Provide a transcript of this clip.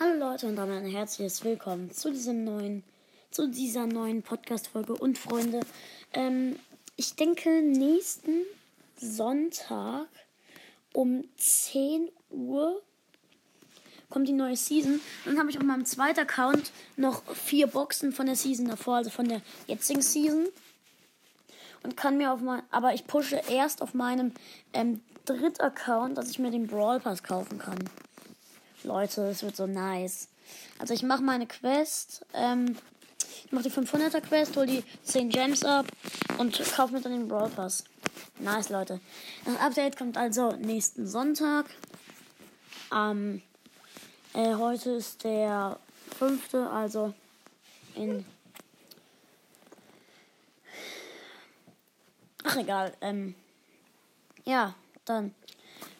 Hallo Leute und damit ein herzliches Willkommen zu diesem neuen, zu dieser neuen Podcast-Folge. Und Freunde, ähm, ich denke nächsten Sonntag um 10 Uhr kommt die neue Season. Dann habe ich auf meinem zweiten Account noch vier Boxen von der Season davor, also von der jetzigen Season. Und kann mir auf mein, aber ich pushe erst auf meinem ähm, dritten Account, dass ich mir den Brawl Pass kaufen kann. Leute, es wird so nice. Also ich mache meine Quest, ähm, ich mache die 500er Quest, hol die 10 Gems ab und kaufe mir dann den Brawl Pass. Nice, Leute. Das Update kommt also nächsten Sonntag. Ähm, äh, heute ist der fünfte, also in. Ach egal. Ähm, ja, dann